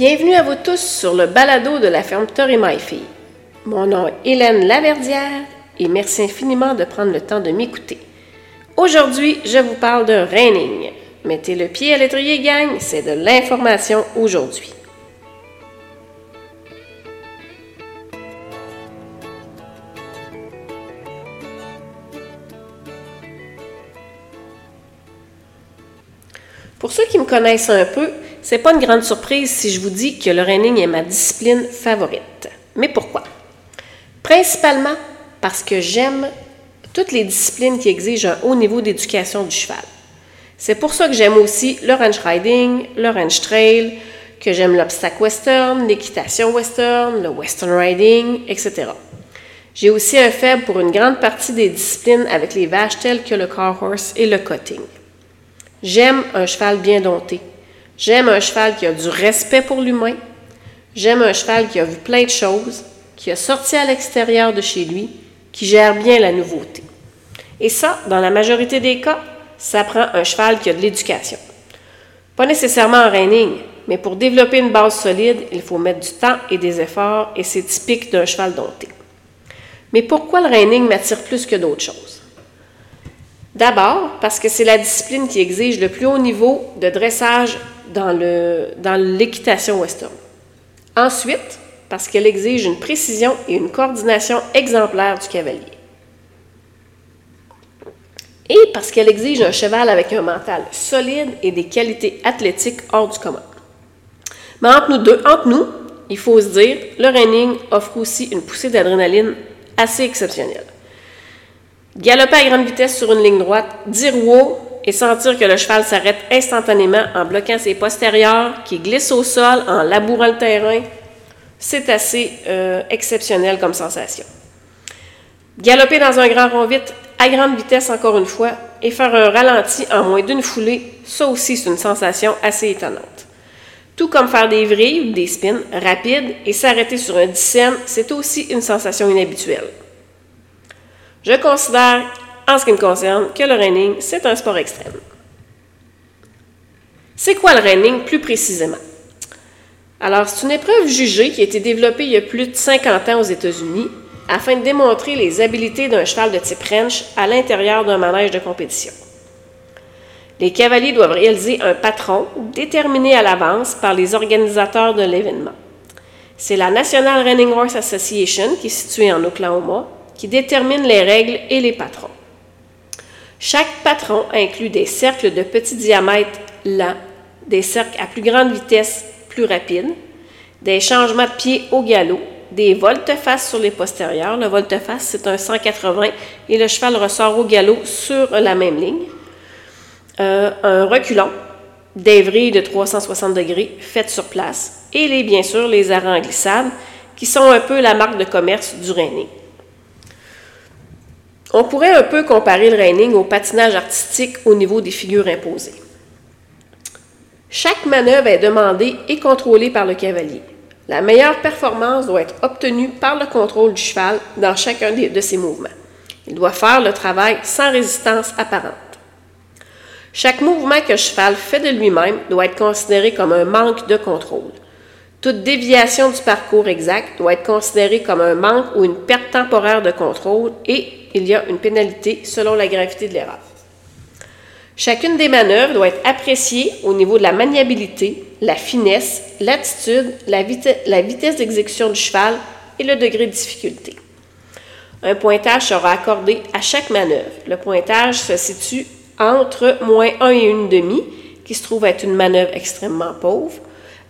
Bienvenue à vous tous sur le balado de la fermeture et my. Mon nom est Hélène Laverdière et merci infiniment de prendre le temps de m'écouter. Aujourd'hui, je vous parle de raining. Mettez le pied à l'étrier, gang, c'est de l'information aujourd'hui. Pour ceux qui me connaissent un peu, c'est pas une grande surprise si je vous dis que le running est ma discipline favorite. Mais pourquoi? Principalement parce que j'aime toutes les disciplines qui exigent un haut niveau d'éducation du cheval. C'est pour ça que j'aime aussi le ranch riding, le ranch trail, que j'aime l'obstacle western, l'équitation western, le western riding, etc. J'ai aussi un faible pour une grande partie des disciplines avec les vaches telles que le car horse et le cutting. J'aime un cheval bien dompté. J'aime un cheval qui a du respect pour l'humain. J'aime un cheval qui a vu plein de choses, qui a sorti à l'extérieur de chez lui, qui gère bien la nouveauté. Et ça, dans la majorité des cas, ça prend un cheval qui a de l'éducation. Pas nécessairement en reining, mais pour développer une base solide, il faut mettre du temps et des efforts, et c'est typique d'un cheval dompté. Mais pourquoi le reining m'attire plus que d'autres choses? D'abord, parce que c'est la discipline qui exige le plus haut niveau de dressage dans, l'équitation western. Ensuite, parce qu'elle exige une précision et une coordination exemplaires du cavalier. Et parce qu'elle exige un cheval avec un mental solide et des qualités athlétiques hors du commun. Mais entre nous deux, entre nous, il faut se dire, le running offre aussi une poussée d'adrénaline assez exceptionnelle. Galoper à grande vitesse sur une ligne droite, dire wow et sentir que le cheval s'arrête instantanément en bloquant ses postérieurs, qui glisse au sol en labourant le terrain, c'est assez euh, exceptionnel comme sensation. Galoper dans un grand rond vite à grande vitesse encore une fois et faire un ralenti en moins d'une foulée, ça aussi c'est une sensation assez étonnante. Tout comme faire des vrilles ou des spins rapides et s'arrêter sur un dixaine, c'est aussi une sensation inhabituelle. Je considère, ce qui me concerne, que le running, c'est un sport extrême. C'est quoi le running plus précisément? Alors, c'est une épreuve jugée qui a été développée il y a plus de 50 ans aux États-Unis afin de démontrer les habiletés d'un cheval de type French à l'intérieur d'un manège de compétition. Les cavaliers doivent réaliser un patron déterminé à l'avance par les organisateurs de l'événement. C'est la National Running Horse Association, qui est située en Oklahoma, qui détermine les règles et les patrons. Chaque patron inclut des cercles de petit diamètre lents, des cercles à plus grande vitesse plus rapides, des changements de pied au galop, des volte-face sur les postérieurs. Le volte-face, c'est un 180 et le cheval ressort au galop sur la même ligne. Euh, un reculon, des vrilles de 360 degrés faites sur place et les, bien sûr les arrêts en qui sont un peu la marque de commerce du Raining. On pourrait un peu comparer le reining au patinage artistique au niveau des figures imposées. Chaque manœuvre est demandée et contrôlée par le cavalier. La meilleure performance doit être obtenue par le contrôle du cheval dans chacun de ses mouvements. Il doit faire le travail sans résistance apparente. Chaque mouvement que le cheval fait de lui-même doit être considéré comme un manque de contrôle. Toute déviation du parcours exact doit être considérée comme un manque ou une perte temporaire de contrôle et il y a une pénalité selon la gravité de l'erreur. Chacune des manœuvres doit être appréciée au niveau de la maniabilité, la finesse, l'attitude, la, vitesse d'exécution du cheval et le degré de difficulté. Un pointage sera accordé à chaque manœuvre. Le pointage se situe entre moins 1 et 1,5, qui se trouve être une manœuvre extrêmement pauvre,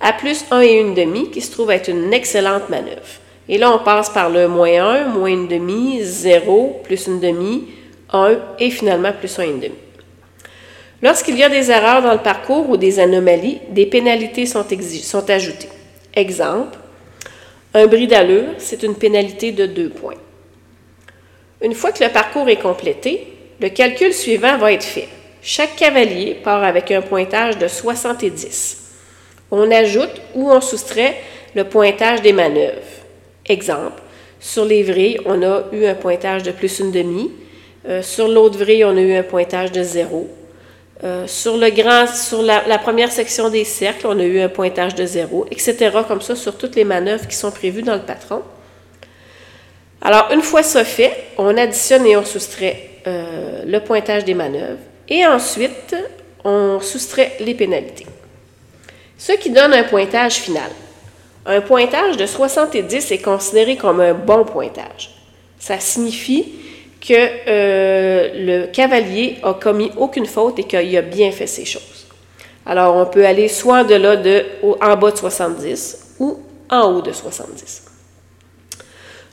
à plus 1 et 1,5, qui se trouve être une excellente manœuvre. Et là, on passe par le moins 1, moins une demi, 0, plus une demi, 1 et finalement plus 1 et demi. Lorsqu'il y a des erreurs dans le parcours ou des anomalies, des pénalités sont, sont ajoutées. Exemple, un bris d'allure, c'est une pénalité de 2 points. Une fois que le parcours est complété, le calcul suivant va être fait. Chaque cavalier part avec un pointage de 70. On ajoute ou on soustrait le pointage des manœuvres. Exemple, sur les vrilles, on a eu un pointage de plus une demi. Euh, sur l'autre vrille, on a eu un pointage de zéro. Euh, sur le grand, sur la, première section des cercles, on a eu un pointage de 0, etc. comme ça sur toutes les manœuvres qui sont prévues dans le patron. Alors, une fois ça fait, on additionne et on soustrait euh, le pointage des manœuvres. Et ensuite, on soustrait les pénalités. Ce qui donne un pointage final. Un pointage de 70 est considéré comme un bon pointage. Ça signifie que euh, le cavalier a commis aucune faute et qu'il a bien fait ses choses. Alors, on peut aller soit de là en bas de 70 ou en haut de 70.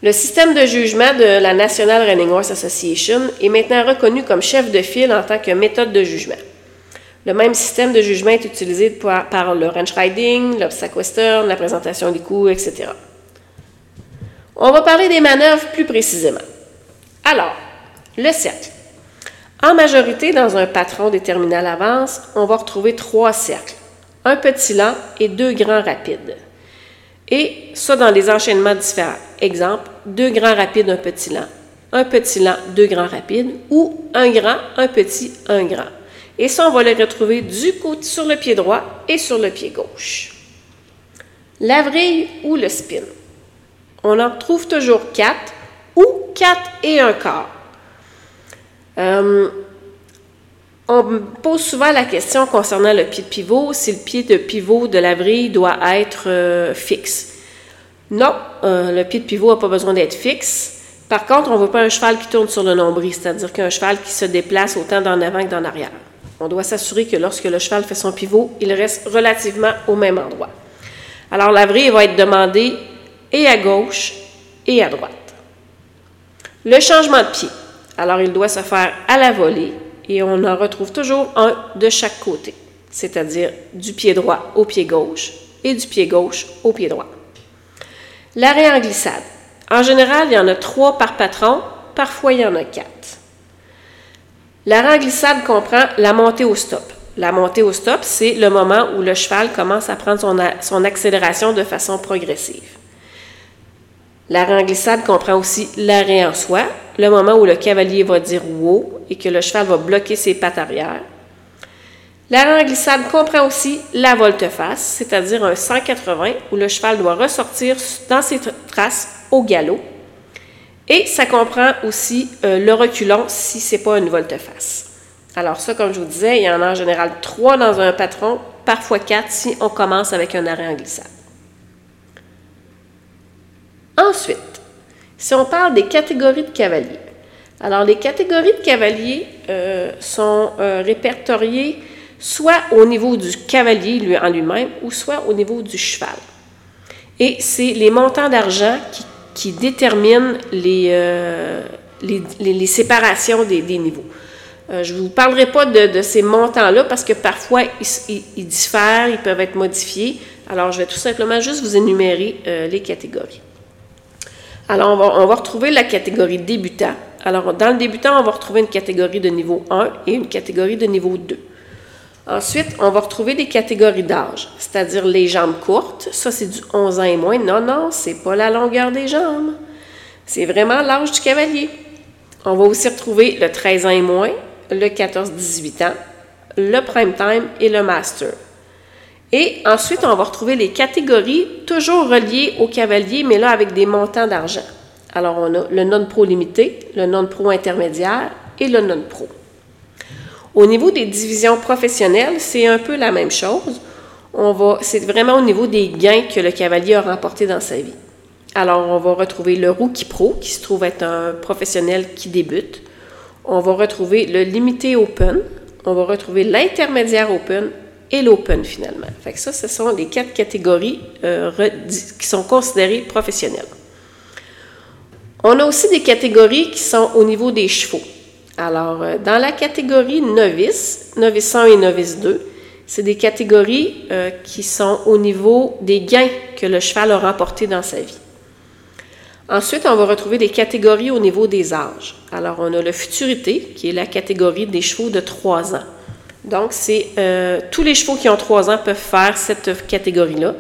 Le système de jugement de la National Running Horse Association est maintenant reconnu comme chef de file en tant que méthode de jugement. Le même système de jugement est utilisé par, le ranch riding, l'obstacle western, la présentation des coups, etc. On va parler des manœuvres plus précisément. Alors, le cercle. En majorité, dans un patron déterminé à l'avance, on va retrouver trois cercles, un petit lent et deux grands rapides. Et ça dans les enchaînements différents. Exemple, deux grands rapides, un petit lent. Un petit lent, deux grands rapides. Ou un grand, un petit, un grand. Et ça, on va les retrouver du côté sur le pied droit et sur le pied gauche. La vrille ou le spin. On en trouve toujours quatre ou quatre et un quart. Euh, on me pose souvent la question concernant le pied de pivot, si le pied de pivot de la vrille doit être euh, fixe. Non, euh, le pied de pivot n'a pas besoin d'être fixe. Par contre, on ne veut pas un cheval qui tourne sur le nombril, c'est-à-dire qu'un cheval qui se déplace autant d'en avant que d'en arrière. On doit s'assurer que lorsque le cheval fait son pivot, il reste relativement au même endroit. Alors, la vrille va être demandée et à gauche et à droite. Le changement de pied. Alors, il doit se faire à la volée et on en retrouve toujours un de chaque côté, c'est-à-dire du pied droit au pied gauche et du pied gauche au pied droit. L'arrêt en glissade. En général, il y en a trois par patron, parfois il y en a quatre. En glissade comprend la montée au stop. La montée au stop, c'est le moment où le cheval commence à prendre son, accélération de façon progressive. L'arrêt en glissade comprend aussi l'arrêt en soi, le moment où le cavalier va dire wow et que le cheval va bloquer ses pattes arrière. En glissade comprend aussi la volte-face, c'est-à-dire un 180 où le cheval doit ressortir dans ses traces au galop. Et ça comprend aussi euh, le reculon si ce n'est pas une volte-face. Alors ça, comme je vous disais, il y en a en général trois dans un patron, parfois quatre si on commence avec un arrêt en glissade. Ensuite, si on parle des catégories de cavaliers, alors les catégories de cavaliers euh, sont euh, répertoriées soit au niveau du cavalier lui, en lui-même ou soit au niveau du cheval. Et c'est les montants d'argent qui, déterminent euh, les, les, séparations des, niveaux. je ne vous parlerai pas de, ces montants-là parce que parfois ils, ils, diffèrent, ils peuvent être modifiés. Alors je vais tout simplement juste vous énumérer les catégories. Alors, on va, retrouver la catégorie débutant. Alors, dans le débutant, on va retrouver une catégorie de niveau 1 et une catégorie de niveau 2. Ensuite, on va retrouver des catégories d'âge, c'est-à-dire les jambes courtes. Ça, c'est du 11 ans et moins. Non, non, c'est pas la longueur des jambes. C'est vraiment l'âge du cavalier. On va aussi retrouver le 13 ans et moins, le 14-18 ans, le prime time et le master. Et ensuite, on va retrouver les catégories toujours reliées au cavalier, mais là avec des montants d'argent. Alors, on a le non-pro limité, le non-pro intermédiaire et le non-pro. Au niveau des divisions professionnelles, c'est un peu la même chose. C'est vraiment au niveau des gains que le cavalier a remporté dans sa vie. Alors, on va retrouver le rookie pro, qui se trouve être un professionnel qui débute. On va retrouver le limité open. On va retrouver l'intermédiaire open et l'open finalement. Fait que ça, ce sont les quatre catégories euh, qui sont considérées professionnelles. On a aussi des catégories qui sont au niveau des chevaux. Alors, euh, dans la catégorie novice, novice 1 et novice 2, c'est des catégories euh, qui sont au niveau des gains que le cheval a remportés dans sa vie. Ensuite, on va retrouver des catégories au niveau des âges. Alors, on a le futurité, qui est la catégorie des chevaux de 3 ans. Donc, c'est euh, tous les chevaux qui ont 3 ans peuvent faire cette catégorie-là.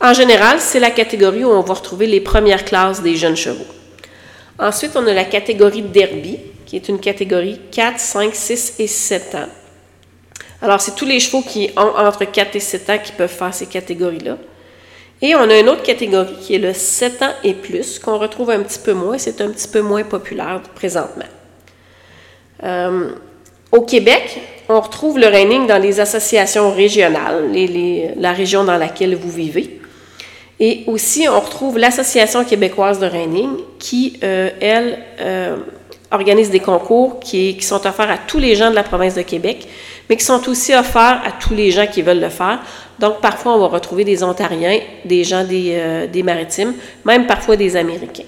En général, c'est la catégorie où on va retrouver les premières classes des jeunes chevaux. Ensuite, on a la catégorie derby, qui est une catégorie 4, 5, 6 et 7 ans. Alors, c'est tous les chevaux qui ont entre 4 et 7 ans qui peuvent faire ces catégories-là. Et on a une autre catégorie qui est le 7 ans et plus, qu'on retrouve un petit peu moins. C'est un petit peu moins populaire présentement. Euh, au Québec, on retrouve le reining dans les associations régionales, la région dans laquelle vous vivez. Et aussi, on retrouve l'Association québécoise de reining qui, euh, elle, euh, organise des concours qui, sont offerts à tous les gens de la province de Québec, mais qui sont aussi offerts à tous les gens qui veulent le faire. Donc, parfois, on va retrouver des Ontariens, des gens des, euh, des maritimes, même parfois des Américains.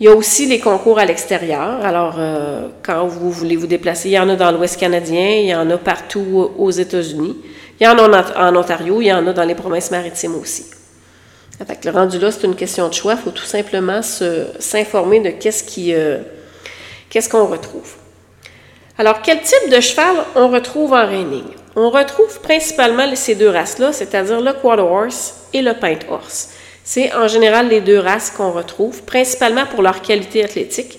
Il y a aussi les concours à l'extérieur. Alors, euh, quand vous voulez vous déplacer, il y en a dans l'Ouest canadien, il y en a partout aux États-Unis. Il y en a en, Ontario, il y en a dans les provinces maritimes aussi. Fait le rendu là, c'est une question de choix. Il faut tout simplement s'informer de qu'est-ce qui, euh, qu'est-ce qu'on retrouve? Alors, quel type de cheval on retrouve en reining? On retrouve principalement ces deux races-là, c'est-à-dire le quarter horse et le paint horse. C'est en général les deux races qu'on retrouve, principalement pour leur qualité athlétique.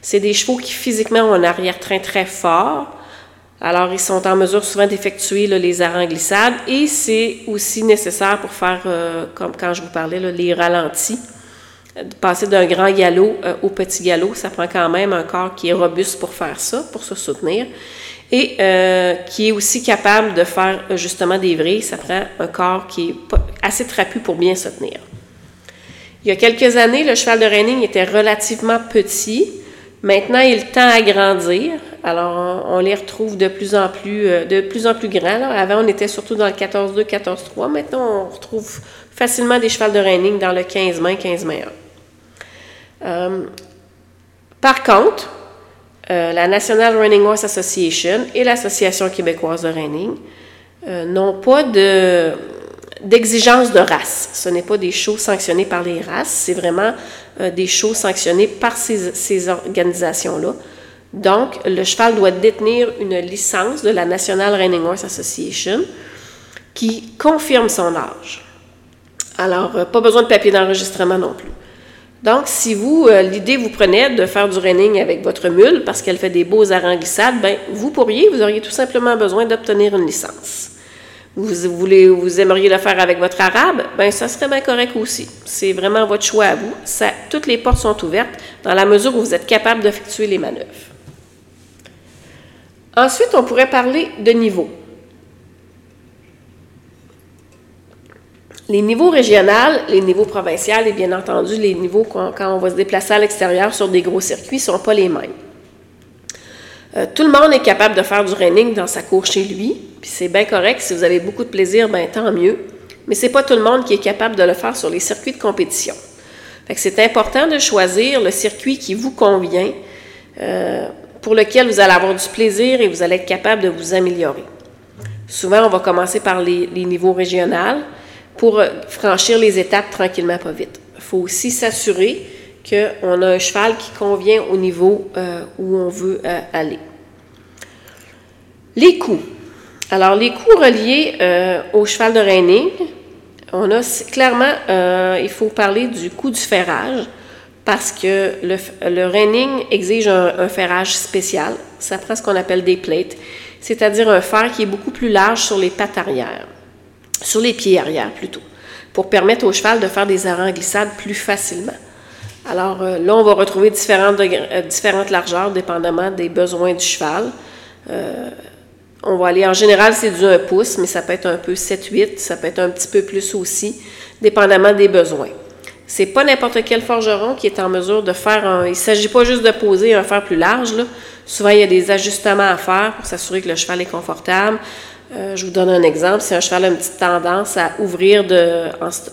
C'est des chevaux qui physiquement ont un arrière-train très fort. Alors, ils sont en mesure souvent d'effectuer les arrêts en et c'est aussi nécessaire pour faire, euh, comme quand je vous parlais, les ralentis. Passer d'un grand galop euh, au petit galop, ça prend quand même un corps qui est robuste pour faire ça, pour se soutenir et euh, qui est aussi capable de faire euh, justement des vrilles. Ça prend un corps qui est assez trapu pour bien se tenir. Il y a quelques années, le cheval de reining était relativement petit. Maintenant, il tend à grandir. Alors, on, les retrouve de plus en plus, de plus, en plus grands. Avant, on était surtout dans le 14-2, 14-3. Maintenant, on retrouve facilement des chevals de reining dans le 15 mains, 15 mains 1. Par contre, euh, la National Running Horse Association et l'Association québécoise de reining euh, n'ont pas de, d'exigence de race. Ce n'est pas des shows sanctionnés par les races, c'est vraiment euh, des shows sanctionnés par ces, ces organisations-là. Donc, le cheval doit détenir une licence de la National Running Horse Association qui confirme son âge. Alors, pas besoin de papier d'enregistrement non plus. Donc, si vous, euh, l'idée vous prenait de faire du running avec votre mule parce qu'elle fait des beaux arrêts glissades, ben, vous pourriez, vous auriez tout simplement besoin d'obtenir une licence. Vous, voulez, vous aimeriez le faire avec votre arabe, ben, ça serait bien correct aussi. C'est vraiment votre choix à vous. Toutes les portes sont ouvertes dans la mesure où vous êtes capable d'effectuer les manœuvres. Ensuite, on pourrait parler de niveau. Les niveaux régionaux, les niveaux provinciaux et bien entendu les niveaux quand, on va se déplacer à l'extérieur sur des gros circuits ne sont pas les mêmes. Euh, tout le monde est capable de faire du running dans sa cour chez lui, puis c'est bien correct. Si vous avez beaucoup de plaisir, ben tant mieux. Mais c'est pas tout le monde qui est capable de le faire sur les circuits de compétition. c'est important de choisir le circuit qui vous convient, euh, pour lequel vous allez avoir du plaisir et vous allez être capable de vous améliorer. Souvent, on va commencer par les, les niveaux régionaux pour euh, franchir les étapes tranquillement, pas vite. Il faut aussi s'assurer qu'on a un cheval qui convient au niveau euh, où on veut euh, aller. Les coups. Alors, les coups reliés au cheval de reining, on a clairement, il faut parler du coup du ferrage parce que le, le reining exige un, un, ferrage spécial. Ça prend ce qu'on appelle des plates, c'est-à-dire un fer qui est beaucoup plus large sur les pattes arrière sur les pieds arrière plutôt, pour permettre au cheval de faire des arrêts en glissade plus facilement. Alors euh, là, on va retrouver différentes, euh, différentes largeurs dépendamment des besoins du cheval. Euh, on va aller, en général, c'est du 1 pouce, mais ça peut être un peu 7-8, ça peut être un petit peu plus aussi, dépendamment des besoins. C'est pas n'importe quel forgeron qui est en mesure de faire un. Il s'agit pas juste de poser un fer plus large. Là. Souvent, il y a des ajustements à faire pour s'assurer que le cheval est confortable. Euh, je vous donne un exemple. Si un cheval a une petite tendance à ouvrir de,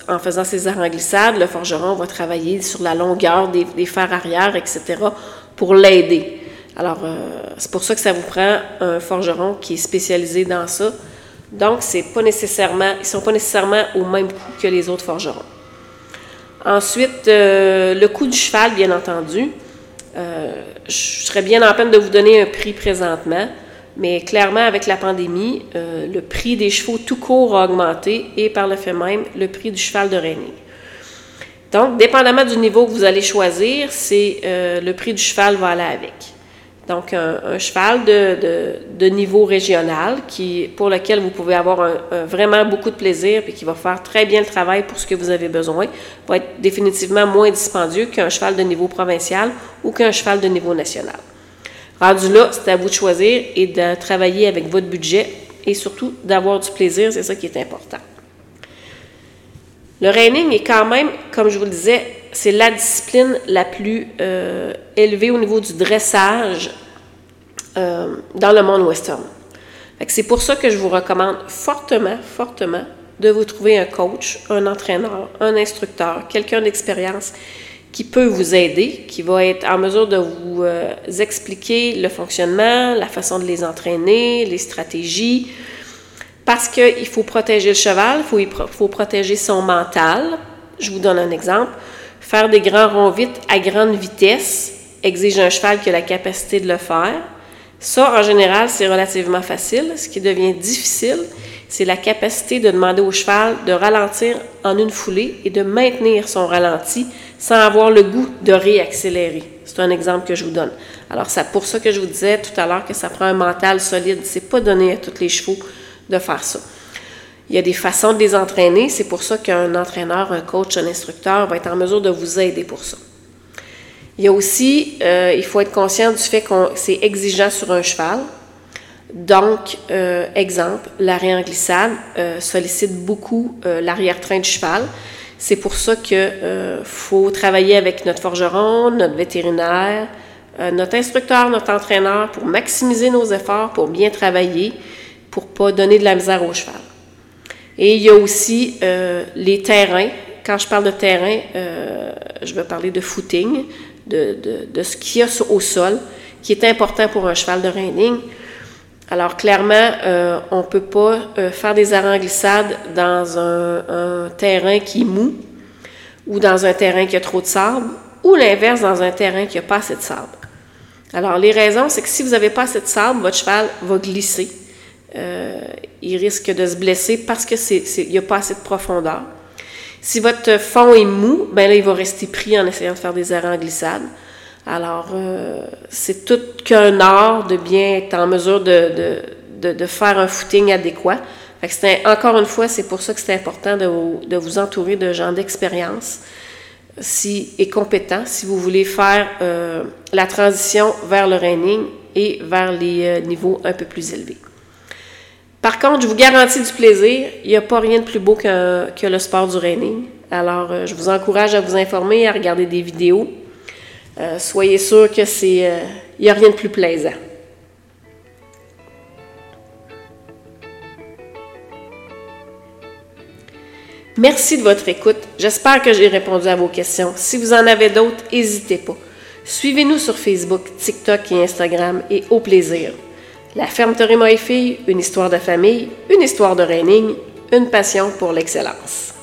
en, faisant ses arts en glissade, le forgeron va travailler sur la longueur des, fers arrière, etc., pour l'aider. Alors, euh, c'est pour ça que ça vous prend un forgeron qui est spécialisé dans ça. Donc, c'est pas nécessairement, ils ne sont pas nécessairement au même coup que les autres forgerons. Ensuite, euh, le coût du cheval, bien entendu. je serais bien en peine de vous donner un prix présentement. Mais clairement, avec la pandémie, euh, le prix des chevaux tout court a augmenté et par le fait même, le prix du cheval de reining. Donc, dépendamment du niveau que vous allez choisir, c'est euh, le prix du cheval va aller avec. Donc, un, cheval de, niveau régional qui, pour lequel vous pouvez avoir vraiment beaucoup de plaisir et qui va faire très bien le travail pour ce que vous avez besoin, va être définitivement moins dispendieux qu'un cheval de niveau provincial ou qu'un cheval de niveau national. Rendu là, c'est à vous de choisir et de travailler avec votre budget et surtout d'avoir du plaisir, c'est ça qui est important. Le reining est quand même, comme je vous le disais, c'est la discipline la plus euh, élevée au niveau du dressage euh, dans le monde western. C'est pour ça que je vous recommande fortement, fortement de vous trouver un coach, un entraîneur, un instructeur, quelqu'un d'expérience qui peut vous aider, qui va être en mesure de vous euh, expliquer le fonctionnement, la façon de les entraîner, les stratégies, parce qu'il faut protéger le cheval, il faut, faut protéger son mental. Je vous donne un exemple. Faire des grands ronds vite à grande vitesse exige un cheval qui a la capacité de le faire. Ça, en général, c'est relativement facile. Ce qui devient difficile, c'est la capacité de demander au cheval de ralentir en une foulée et de maintenir son ralenti sans avoir le goût de réaccélérer. C'est un exemple que je vous donne. Alors, c'est pour ça que je vous disais tout à l'heure que ça prend un mental solide. C'est pas donné à tous les chevaux de faire ça. Il y a des façons de les entraîner. C'est pour ça qu'un entraîneur, un coach, un instructeur va être en mesure de vous aider pour ça. Il y a aussi, euh, il faut être conscient du fait que c'est exigeant sur un cheval. Donc, euh, exemple, l'arrêt en glissade euh, sollicite beaucoup l'arrière-train du cheval. C'est pour ça qu'il faut travailler avec notre forgeron, notre vétérinaire, notre instructeur, notre entraîneur pour maximiser nos efforts, pour bien travailler, pour pas donner de la misère au cheval. Et il y a aussi euh, les terrains. Quand je parle de terrain, euh, je vais parler de footing, de, ce qu'il y a au sol, qui est important pour un cheval de reining. Alors, clairement, euh, on ne peut pas faire des arrêts glissades dans un, terrain qui est mou ou dans un terrain qui a trop de sable ou l'inverse dans un terrain qui n'a pas assez de sable. Alors, les raisons, c'est que si vous n'avez pas assez de sable, votre cheval va glisser euh, il risque de se blesser parce qu'il n'y a pas assez de profondeur. Si votre fond est mou, ben là, il va rester pris en essayant de faire des arrêts en glissade. Alors, euh, c'est tout qu'un art de bien être en mesure de, de, faire un footing adéquat. encore une fois, c'est pour ça que c'est important de vous, de vous, entourer de gens d'expérience si, et compétents si vous voulez faire euh, la transition vers le reining et vers les niveaux un peu plus élevés. Par contre, je vous garantis du plaisir. Il n'y a pas rien de plus beau que, que le sport du reining. Alors, euh, je vous encourage à vous informer, à regarder des vidéos. Euh, soyez sûr que c'est, euh, il n'y a rien de plus plaisant. Merci de votre écoute. J'espère que j'ai répondu à vos questions. Si vous en avez d'autres, n'hésitez pas. Suivez-nous sur Facebook, TikTok et Instagram et au plaisir. La ferme Torima et Filles, une histoire de famille, une histoire de reining, une passion pour l'excellence.